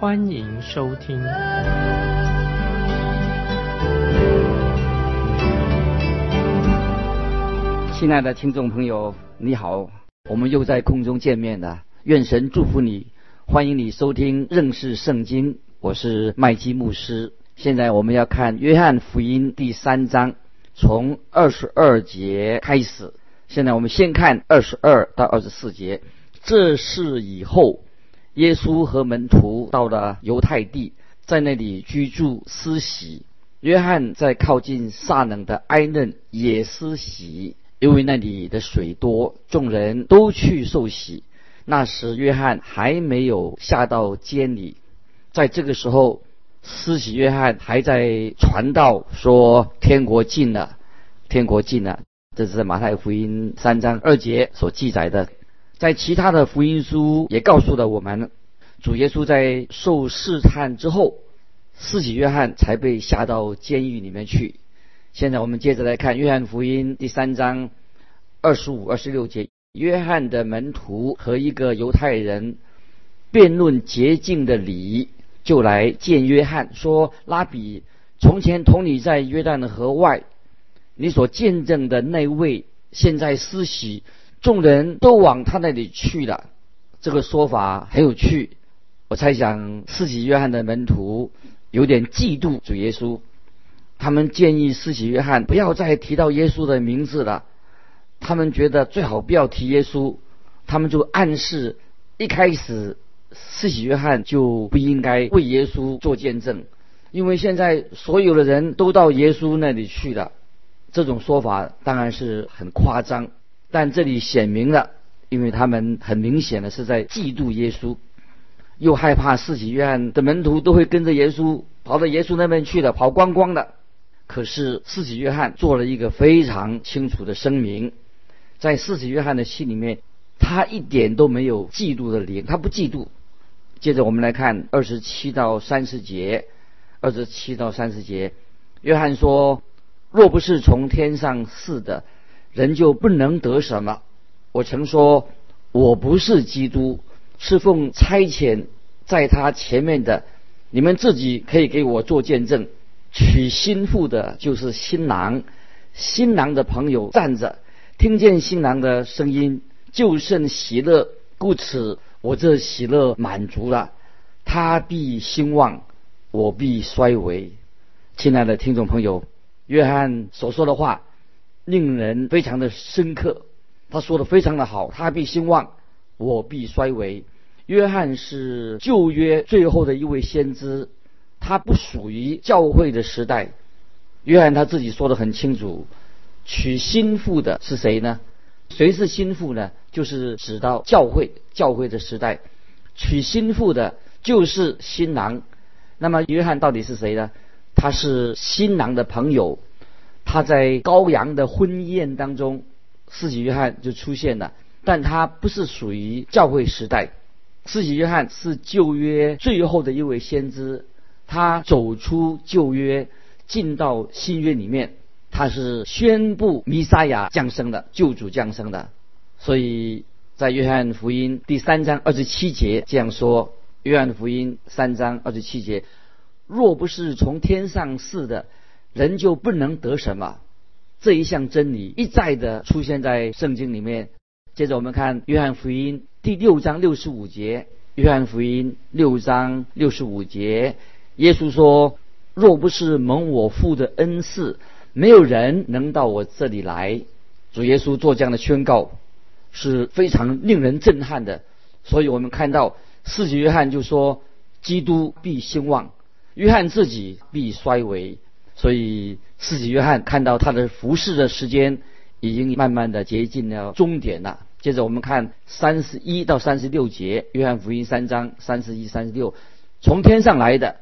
欢迎收听。亲爱的听众朋友，你好，我们又在空中见面了。愿神祝福你，欢迎你收听认识圣经。我是麦基牧师。现在我们要看约翰福音第三章，从二十二节开始。现在我们先看二十二到二十四节。这是以后，耶稣和门徒到了犹太地，在那里居住施洗。约翰在靠近撒冷的埃嫩也施洗，因为那里的水多，众人都去受洗。那时，约翰还没有下到监里。在这个时候，施洗约翰还在传道，说天国近了，天国近了。这是马太福音三章二节所记载的。在其他的福音书也告诉了我们，主耶稣在受试探之后，施洗约翰才被下到监狱里面去。现在我们接着来看约翰福音第三章二十五、二十六节。约翰的门徒和一个犹太人辩论洁净的礼，就来见约翰，说：“拉比，从前同你在约旦的河外，你所见证的那位，现在施洗，众人都往他那里去了。”这个说法很有趣。我猜想，四喜约翰的门徒有点嫉妒主耶稣，他们建议四喜约翰不要再提到耶稣的名字了。他们觉得最好不要提耶稣，他们就暗示一开始四喜约翰就不应该为耶稣做见证，因为现在所有的人都到耶稣那里去了。这种说法当然是很夸张，但这里显明了，因为他们很明显的是在嫉妒耶稣，又害怕施洗约翰的门徒都会跟着耶稣跑到耶稣那边去了，跑光光的。可是施洗约翰做了一个非常清楚的声明。在四喜约翰的心里面，他一点都没有嫉妒的灵，他不嫉妒。接着我们来看二十七到三十节，二十七到三十节，约翰说：“若不是从天上赐的，人就不能得什么。我曾说，我不是基督，是奉差遣在他前面的。你们自己可以给我做见证。娶新妇的就是新郎，新郎的朋友站着。”听见新郎的声音，就甚喜乐，故此我这喜乐满足了。他必兴旺，我必衰微。亲爱的听众朋友，约翰所说的话令人非常的深刻。他说的非常的好，他必兴旺，我必衰微。约翰是旧约最后的一位先知，他不属于教会的时代。约翰他自己说的很清楚。娶新妇的是谁呢？谁是新妇呢？就是指到教会，教会的时代，娶新妇的就是新郎。那么约翰到底是谁呢？他是新郎的朋友，他在羔羊的婚宴当中，四喜约翰就出现了，但他不是属于教会时代。四喜约翰是旧约最后的一位先知，他走出旧约，进到新约里面。他是宣布弥撒亚降生的救主降生的，所以在约翰福音第三章二十七节这样说：约翰福音三章二十七节，若不是从天上赐的，人就不能得什么。这一项真理一再的出现在圣经里面。接着我们看约翰福音第六章六十五节，约翰福音六章六十五节，耶稣说：若不是蒙我父的恩赐。没有人能到我这里来。主耶稣做这样的宣告是非常令人震撼的。所以我们看到，四己约翰就说：“基督必兴旺，约翰自己必衰微。”所以四己约翰看到他的服侍的时间已经慢慢的接近了终点了。接着我们看三十一到三十六节，约翰福音三章三十一、三十六，从天上来的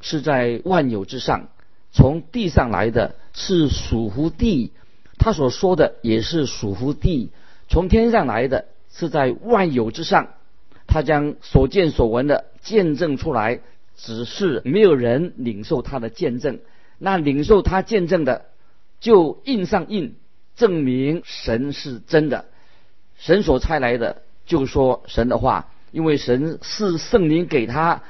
是在万有之上，从地上来的是属乎地，他所说的也是属乎地；从天上来的是在万有之上，他将所见所闻的见证出来，只是没有人领受他的见证。那领受他见证的，就印上印，证明神是真的。神所差来的，就说神的话，因为神是圣灵给他，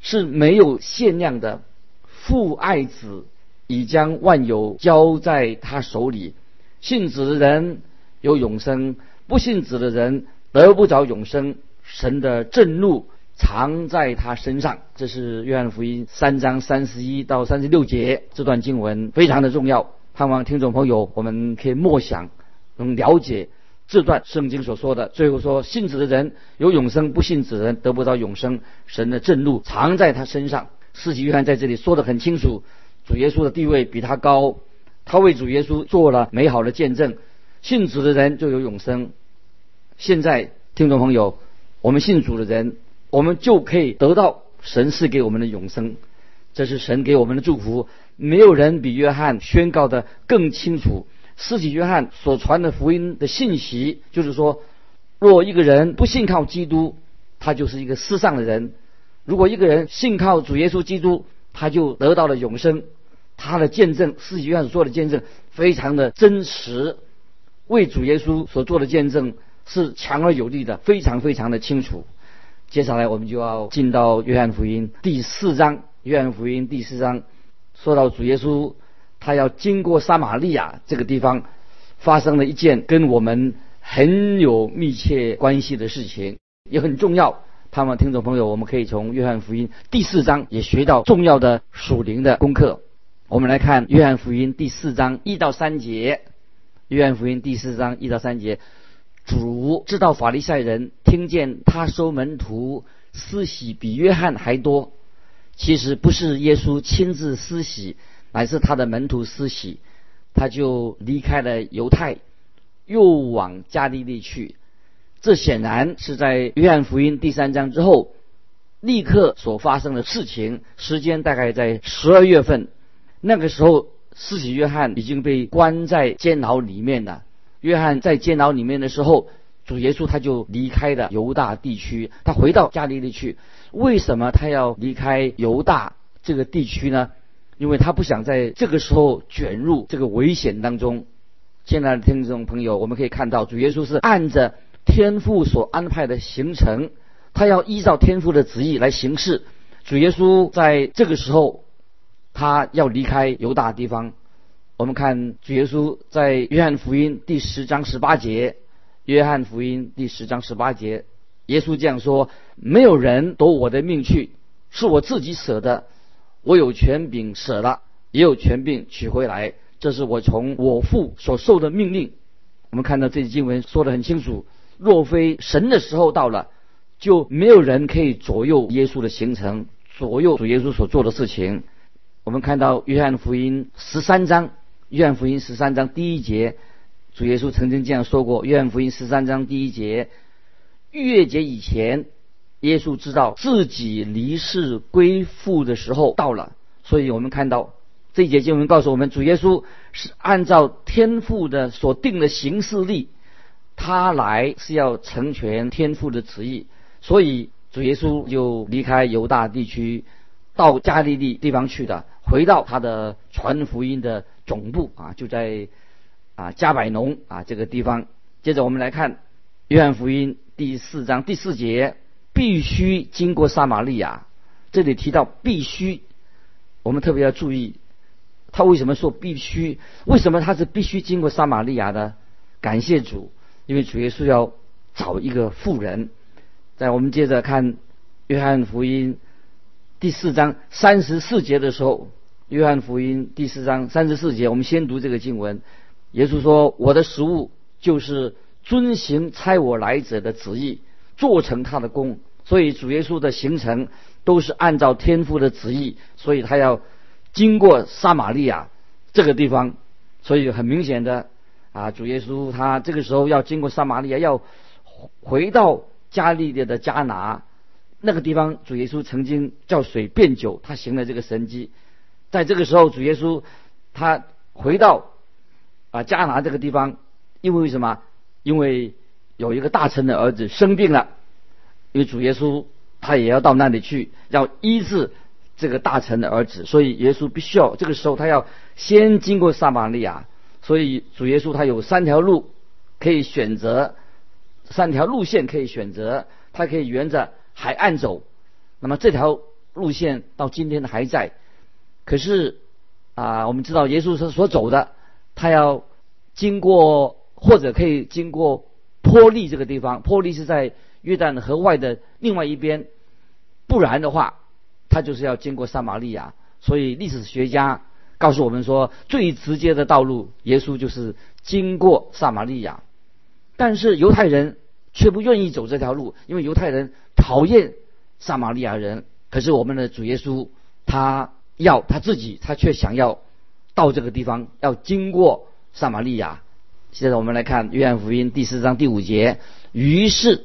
是没有限量的。父爱子，已将万有交在他手里。信子的人有永生，不信子的人得不着永生。神的震怒藏在他身上。这是约翰福音三章三十一到三十六节这段经文非常的重要。盼望听众朋友，我们可以默想，能了解。这段圣经所说的，最后说信子的人有永生，不信子的人得不到永生。神的震怒藏在他身上。四喜约翰在这里说的很清楚，主耶稣的地位比他高，他为主耶稣做了美好的见证。信主的人就有永生。现在听众朋友，我们信主的人，我们就可以得到神赐给我们的永生。这是神给我们的祝福。没有人比约翰宣告的更清楚。施洗约翰所传的福音的信息，就是说，若一个人不信靠基督，他就是一个世上的人；如果一个人信靠主耶稣基督，他就得到了永生。他的见证，施洗约翰所做的见证，非常的真实，为主耶稣所做的见证是强而有力的，非常非常的清楚。接下来我们就要进到约翰福音第四章。约翰福音第四章说到主耶稣。他要经过撒玛利亚这个地方，发生了一件跟我们很有密切关系的事情，也很重要。盼望听众朋友，我们可以从约翰福音第四章也学到重要的属灵的功课。我们来看约翰福音第四章一到三节。约翰福音第四章一到三节，主知道法利赛人听见他收门徒私喜比约翰还多，其实不是耶稣亲自私喜。乃是他的门徒私喜，他就离开了犹太，又往加利利去。这显然是在约翰福音第三章之后立刻所发生的事情。时间大概在十二月份，那个时候施洗约翰已经被关在监牢里面了。约翰在监牢里面的时候，主耶稣他就离开了犹大地区，他回到加利利去。为什么他要离开犹大这个地区呢？因为他不想在这个时候卷入这个危险当中。亲爱的听众朋友，我们可以看到主耶稣是按着天父所安排的行程，他要依照天父的旨意来行事。主耶稣在这个时候，他要离开犹大地方。我们看主耶稣在约翰福音第十章十八节，约翰福音第十章十八节，耶稣这样说：“没有人夺我的命去，是我自己舍的。”我有权柄舍了，也有权柄取回来，这是我从我父所受的命令。我们看到这经文说得很清楚：若非神的时候到了，就没有人可以左右耶稣的行程，左右主耶稣所做的事情。我们看到约翰福音十三章，约翰福音十三章第一节，主耶稣曾经这样说过：约翰福音十三章第一节，逾越节以前。耶稣知道自己离世归父的时候到了，所以我们看到这一节经文告诉我们，主耶稣是按照天父的所定的行事历，他来是要成全天父的旨意，所以主耶稣就离开犹大地区，到加利利地方去的，回到他的传福音的总部啊，就在啊加百农啊这个地方。接着我们来看约翰福音第四章第四节。必须经过撒玛利亚，这里提到必须，我们特别要注意，他为什么说必须？为什么他是必须经过撒玛利亚的？感谢主，因为主耶稣要找一个富人。在我们接着看约翰福音第四章三十四节的时候，约翰福音第四章三十四节，我们先读这个经文。耶稣说：“我的食物就是遵行差我来者的旨意。”做成他的功，所以主耶稣的行程都是按照天父的旨意，所以他要经过撒玛利亚这个地方，所以很明显的啊，主耶稣他这个时候要经过撒玛利亚，要回到加利利的迦拿，那个地方主耶稣曾经叫水变酒，他行了这个神迹。在这个时候，主耶稣他回到啊加拿这个地方，因为什么？因为有一个大臣的儿子生病了，因为主耶稣他也要到那里去，要医治这个大臣的儿子，所以耶稣必须要这个时候他要先经过撒玛利亚，所以主耶稣他有三条路可以选择，三条路线可以选择，他可以沿着海岸走，那么这条路线到今天还在，可是啊，我们知道耶稣是所走的，他要经过。或者可以经过坡利这个地方，坡利是在约旦河外的另外一边，不然的话，他就是要经过撒玛利亚。所以历史学家告诉我们说，最直接的道路，耶稣就是经过撒玛利亚。但是犹太人却不愿意走这条路，因为犹太人讨厌撒玛利亚人。可是我们的主耶稣，他要他自己，他却想要到这个地方，要经过撒玛利亚。现在我们来看约翰福音第四章第五节。于是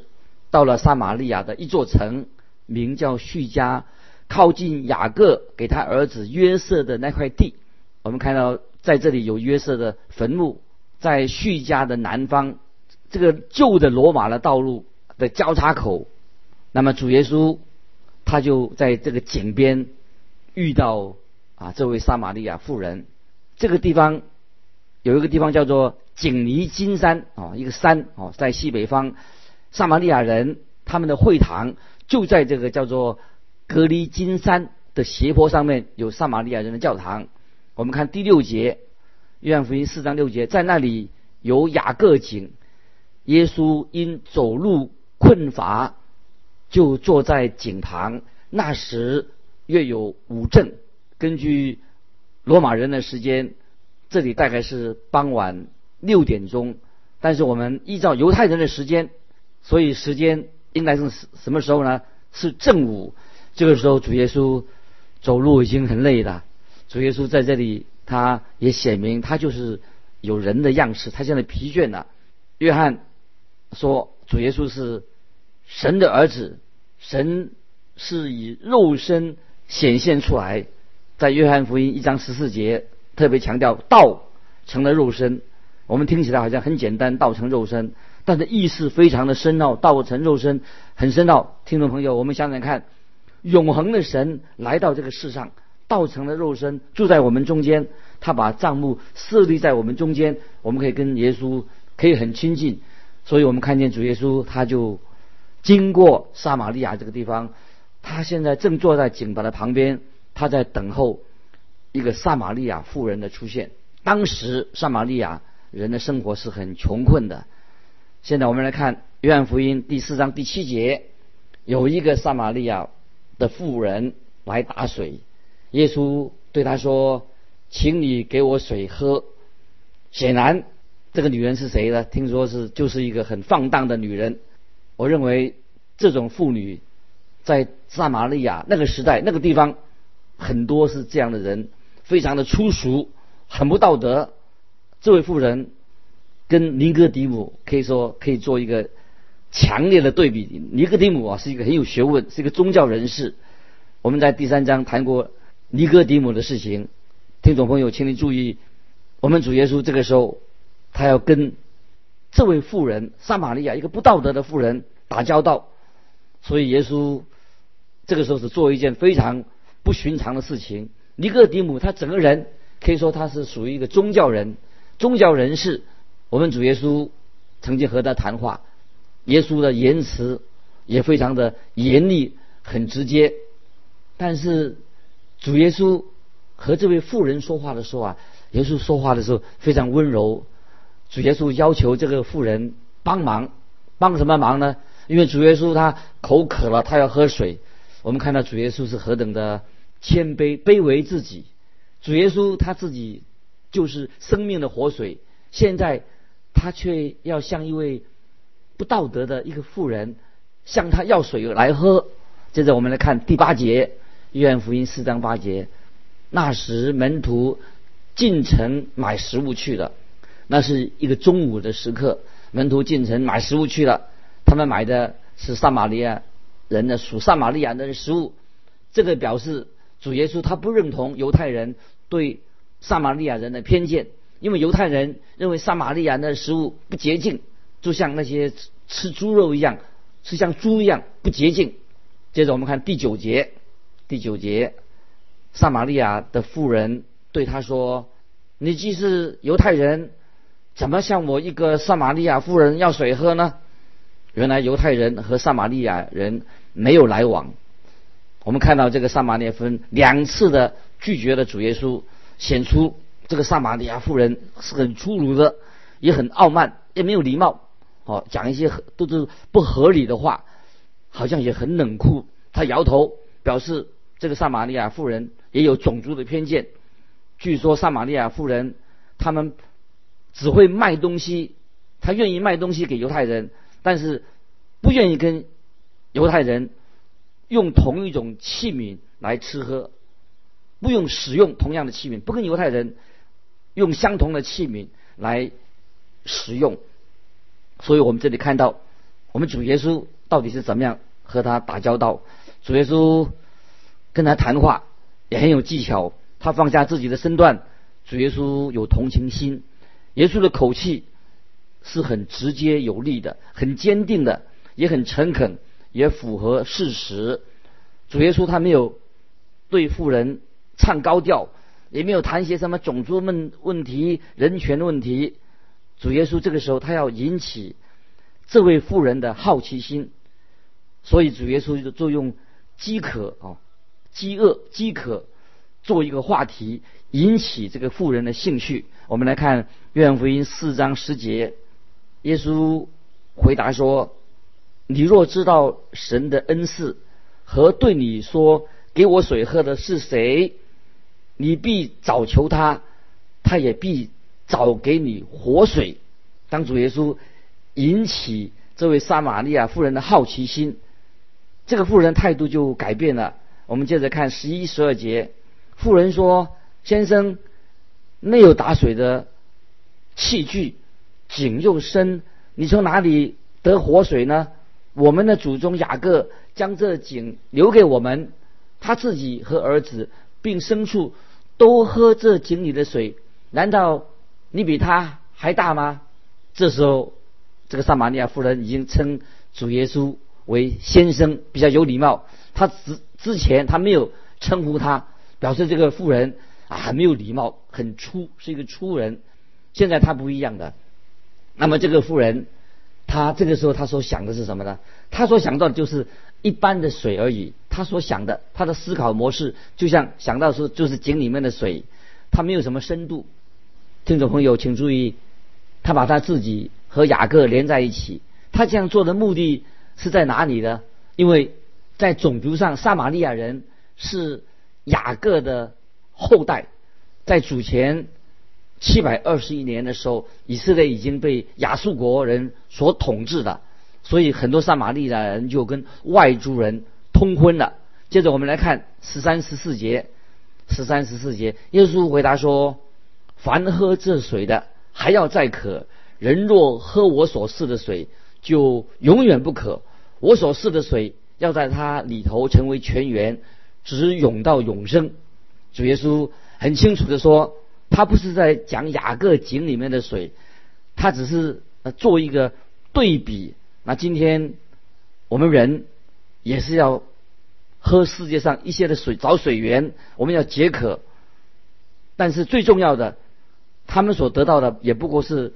到了撒玛利亚的一座城，名叫叙加，靠近雅各给他儿子约瑟的那块地。我们看到在这里有约瑟的坟墓，在叙加的南方，这个旧的罗马的道路的交叉口。那么主耶稣他就在这个井边遇到啊这位撒玛利亚妇人。这个地方有一个地方叫做。景尼金山啊，一个山哦，在西北方，撒玛利亚人他们的会堂就在这个叫做格里金山的斜坡上面，有撒玛利亚人的教堂。我们看第六节，约翰福音四章六节，在那里有雅各井，耶稣因走路困乏，就坐在井旁。那时约有五正，根据罗马人的时间，这里大概是傍晚。六点钟，但是我们依照犹太人的时间，所以时间应该是什么时候呢？是正午。这个时候主耶稣走路已经很累了。主耶稣在这里，他也显明他就是有人的样式，他现在疲倦了。约翰说主耶稣是神的儿子，神是以肉身显现出来。在约翰福音一章十四节特别强调道成了肉身。我们听起来好像很简单，道成肉身，但是意思非常的深奥。道成肉身很深奥，听众朋友，我们想想看，永恒的神来到这个世上，道成了肉身，住在我们中间，他把帐幕设立在我们中间，我们可以跟耶稣可以很亲近。所以我们看见主耶稣，他就经过撒玛利亚这个地方，他现在正坐在井旁的旁边，他在等候一个撒玛利亚妇人的出现。当时撒玛利亚。人的生活是很穷困的。现在我们来看《约翰福音》第四章第七节，有一个撒玛利亚的妇人来打水，耶稣对他说：“请你给我水喝。”显然，这个女人是谁呢？听说是就是一个很放荡的女人。我认为这种妇女在撒玛利亚那个时代、那个地方，很多是这样的人，非常的粗俗，很不道德。这位妇人跟尼哥底姆可以说可以做一个强烈的对比。尼哥底姆啊是一个很有学问，是一个宗教人士。我们在第三章谈过尼哥底姆的事情，听众朋友，请你注意，我们主耶稣这个时候他要跟这位妇人撒玛利亚一个不道德的妇人打交道，所以耶稣这个时候是做一件非常不寻常的事情。尼哥底姆他整个人可以说他是属于一个宗教人。宗教人士，我们主耶稣曾经和他谈话，耶稣的言辞也非常的严厉，很直接。但是主耶稣和这位妇人说话的时候啊，耶稣说话的时候非常温柔。主耶稣要求这个妇人帮忙，帮什么忙呢？因为主耶稣他口渴了，他要喝水。我们看到主耶稣是何等的谦卑、卑微自己。主耶稣他自己。就是生命的活水，现在他却要向一位不道德的一个妇人向他要水来喝。接着我们来看第八节，《约翰福音》四章八节。那时门徒进城买食物去了，那是一个中午的时刻，门徒进城买食物去了。他们买的是撒玛利亚人的属撒玛利亚人的食物，这个表示主耶稣他不认同犹太人对撒玛利亚人的偏见，因为犹太人认为撒玛利亚人的食物不洁净，就像那些吃猪肉一样，是像猪一样不洁净。接着我们看第九节，第九节，撒玛利亚的妇人对他说：“你既是犹太人，怎么向我一个撒玛利亚妇人要水喝呢？”原来犹太人和撒玛利亚人没有来往。我们看到这个撒玛利亚妇人两次的拒绝了主耶稣，显出这个撒玛利亚妇人是很粗鲁的，也很傲慢，也没有礼貌，哦，讲一些都是不合理的话，好像也很冷酷。他摇头表示，这个撒玛利亚妇人也有种族的偏见。据说撒玛利亚妇人他们只会卖东西，他愿意卖东西给犹太人。但是不愿意跟犹太人用同一种器皿来吃喝，不用使用同样的器皿，不跟犹太人用相同的器皿来使用。所以我们这里看到，我们主耶稣到底是怎么样和他打交道？主耶稣跟他谈话也很有技巧，他放下自己的身段，主耶稣有同情心，耶稣的口气。是很直接有力的，很坚定的，也很诚恳，也符合事实。主耶稣他没有对富人唱高调，也没有谈些什么种族问问题、人权问题。主耶稣这个时候他要引起这位富人的好奇心，所以主耶稣就就用饥渴啊、饥饿、饥渴做一个话题，引起这个富人的兴趣。我们来看愿福音四章十节。耶稣回答说：“你若知道神的恩赐和对你说给我水喝的是谁，你必早求他，他也必早给你活水。”当主耶稣引起这位撒玛利亚妇人的好奇心，这个妇人态度就改变了。我们接着看十一、十二节，妇人说：“先生，没有打水的器具。”井又深，你从哪里得活水呢？我们的祖宗雅各将这井留给我们，他自己和儿子并牲畜都喝这井里的水。难道你比他还大吗？这时候，这个撒玛利亚妇人已经称主耶稣为先生，比较有礼貌。他之之前他没有称呼他，表示这个妇人啊很没有礼貌，很粗，是一个粗人。现在他不一样的。那么这个妇人，他这个时候他所想的是什么呢？他所想到的就是一般的水而已。他所想的，他的思考模式就像想到说就是井里面的水，他没有什么深度。听众朋友请注意，他把他自己和雅各连在一起。他这样做的目的是在哪里呢？因为在种族上，撒玛利亚人是雅各的后代，在祖前。七百二十一年的时候，以色列已经被亚述国人所统治的，所以很多撒玛利亚人就跟外族人通婚了。接着我们来看十三十四节，十三十四节，耶稣回答说：“凡喝这水的，还要再渴；人若喝我所赐的水，就永远不渴。我所赐的水，要在它里头成为泉源，直涌到永生。”主耶稣很清楚的说。他不是在讲雅各井里面的水，他只是做一个对比。那今天我们人也是要喝世界上一些的水，找水源，我们要解渴。但是最重要的，他们所得到的也不过是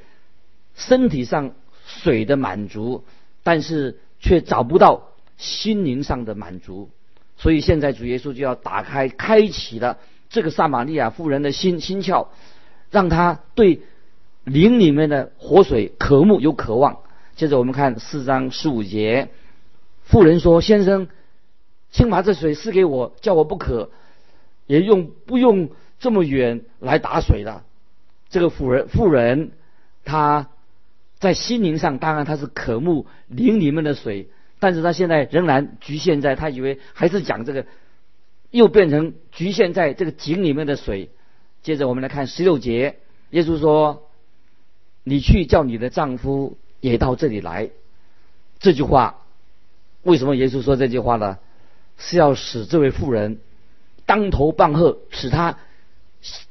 身体上水的满足，但是却找不到心灵上的满足。所以现在主耶稣就要打开、开启了。这个撒玛利亚妇人的心心窍，让他对灵里面的活水渴慕有渴望。接着我们看四章十五节，妇人说：“先生，请把这水赐给我，叫我不渴，也用不用这么远来打水的。”这个妇人妇人，她在心灵上当然她是渴慕灵里面的水，但是她现在仍然局限在她以为还是讲这个。又变成局限在这个井里面的水。接着我们来看十六节，耶稣说：“你去叫你的丈夫也到这里来。”这句话为什么耶稣说这句话呢？是要使这位妇人当头棒喝，使她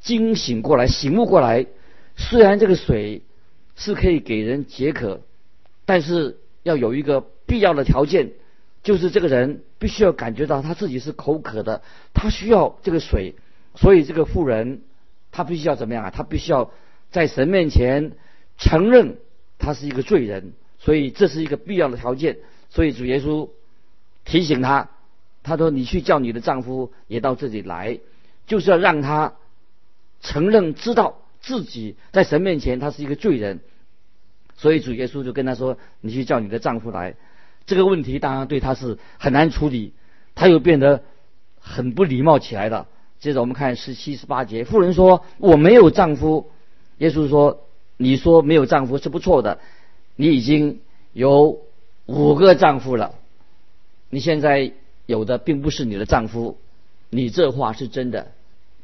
惊醒过来、醒悟过来。虽然这个水是可以给人解渴，但是要有一个必要的条件，就是这个人必须要感觉到他自己是口渴的，他需要这个水。所以这个妇人，她必须要怎么样啊？她必须要在神面前承认他是一个罪人。所以这是一个必要的条件。所以主耶稣提醒她，他说：“你去叫你的丈夫也到这里来，就是要让他承认知道。”自己在神面前，他是一个罪人，所以主耶稣就跟他说：“你去叫你的丈夫来。”这个问题当然对他是很难处理，他又变得很不礼貌起来了。接着我们看十七、十八节，妇人说：“我没有丈夫。”耶稣说：“你说没有丈夫是不错的，你已经有五个丈夫了，你现在有的并不是你的丈夫，你这话是真的。”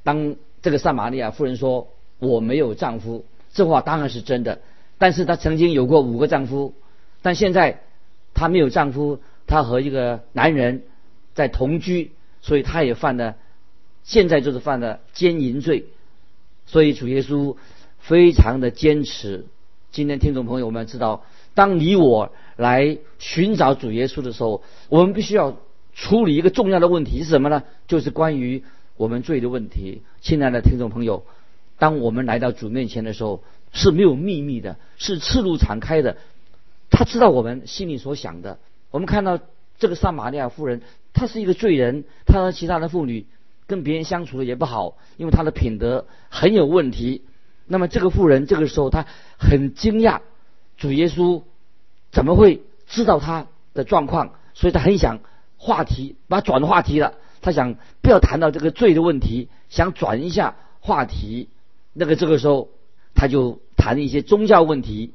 当这个撒玛利亚妇人说。我没有丈夫，这话当然是真的。但是她曾经有过五个丈夫，但现在她没有丈夫，她和一个男人在同居，所以她也犯了，现在就是犯了奸淫罪。所以主耶稣非常的坚持。今天听众朋友，我们要知道，当你我来寻找主耶稣的时候，我们必须要处理一个重要的问题是什么呢？就是关于我们罪的问题。亲爱的听众朋友。当我们来到主面前的时候，是没有秘密的，是赤露敞开的。他知道我们心里所想的。我们看到这个撒玛利亚妇人，她是一个罪人，她和其他的妇女跟别人相处的也不好，因为她的品德很有问题。那么这个妇人这个时候，她很惊讶，主耶稣怎么会知道她的状况？所以她很想话题，把转话题了。她想不要谈到这个罪的问题，想转一下话题。那个这个时候，他就谈一些宗教问题，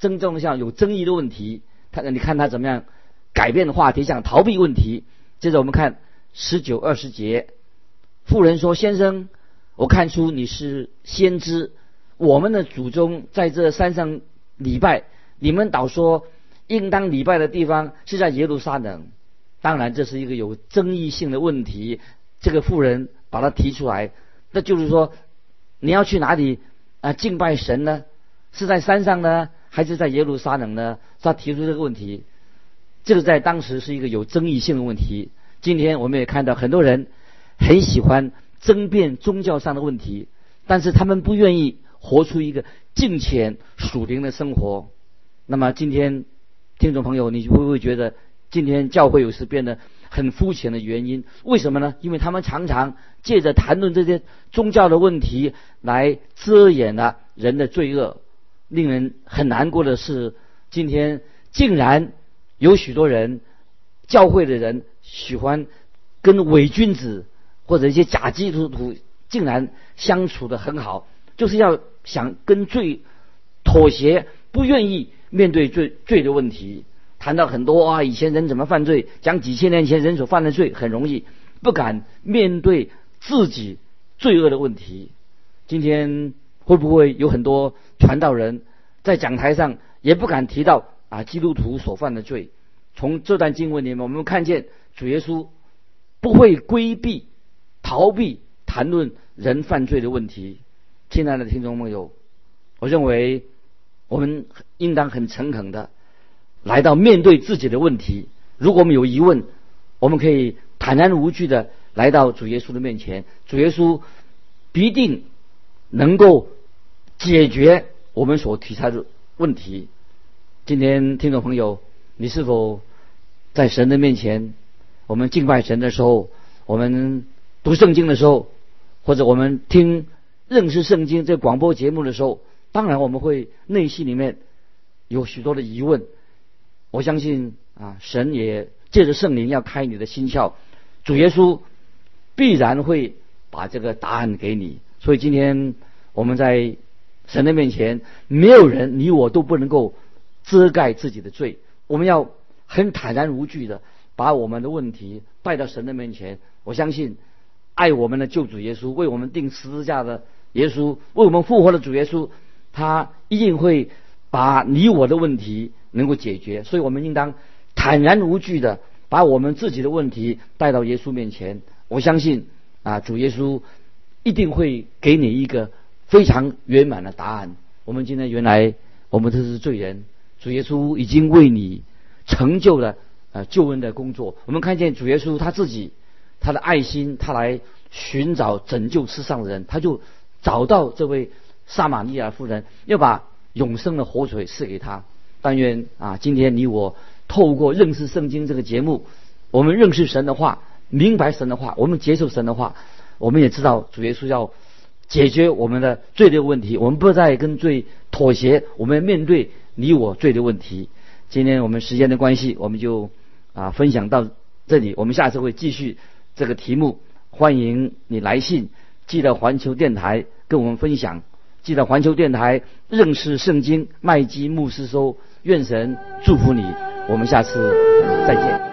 真正像有争议的问题。他你看他怎么样改变话题，想逃避问题。接着我们看十九二十节，妇人说：“先生，我看出你是先知。我们的祖宗在这山上礼拜，你们倒说应当礼拜的地方是在耶路撒冷。当然，这是一个有争议性的问题。这个妇人把它提出来，那就是说。”你要去哪里啊敬拜神呢？是在山上呢，还是在耶路撒冷呢？他提出这个问题，这个在当时是一个有争议性的问题。今天我们也看到很多人很喜欢争辩宗教上的问题，但是他们不愿意活出一个敬虔属灵的生活。那么今天听众朋友，你会不会觉得今天教会有时变得？很肤浅的原因，为什么呢？因为他们常常借着谈论这些宗教的问题来遮掩了人的罪恶。令人很难过的是，今天竟然有许多人，教会的人喜欢跟伪君子或者一些假基督徒竟然相处的很好，就是要想跟罪妥协，不愿意面对罪罪的问题。谈到很多啊，以前人怎么犯罪，讲几千年前人所犯的罪很容易，不敢面对自己罪恶的问题。今天会不会有很多传道人在讲台上也不敢提到啊基督徒所犯的罪？从这段经文里面，我们看见主耶稣不会规避、逃避谈论人犯罪的问题。亲爱的听众朋友，我认为我们应当很诚恳的。来到面对自己的问题，如果我们有疑问，我们可以坦然无惧的来到主耶稣的面前，主耶稣必定能够解决我们所提出的问题。今天听众朋友，你是否在神的面前？我们敬拜神的时候，我们读圣经的时候，或者我们听认识圣经这广播节目的时候，当然我们会内心里面有许多的疑问。我相信啊，神也借着圣灵要开你的心窍，主耶稣必然会把这个答案给你。所以今天我们在神的面前，没有人你我都不能够遮盖自己的罪。我们要很坦然无惧的把我们的问题带到神的面前。我相信爱我们的救主耶稣，为我们定十字架的耶稣，为我们复活的主耶稣，他一定会把你我的问题。能够解决，所以我们应当坦然无惧的把我们自己的问题带到耶稣面前。我相信啊，主耶稣一定会给你一个非常圆满的答案。我们今天原来我们都是罪人，主耶稣已经为你成就了呃救恩的工作。我们看见主耶稣他自己他的爱心，他来寻找拯救世上的人，他就找到这位撒玛利亚妇人，要把永生的活水赐给他。但愿啊，今天你我透过认识圣经这个节目，我们认识神的话，明白神的话，我们接受神的话，我们也知道主耶稣要解决我们的罪的问题，我们不再跟罪妥协，我们面对你我罪的问题。今天我们时间的关系，我们就啊分享到这里，我们下次会继续这个题目。欢迎你来信，记得环球电台跟我们分享，记得环球电台认识圣经麦基牧师收。愿神祝福你，我们下次再见。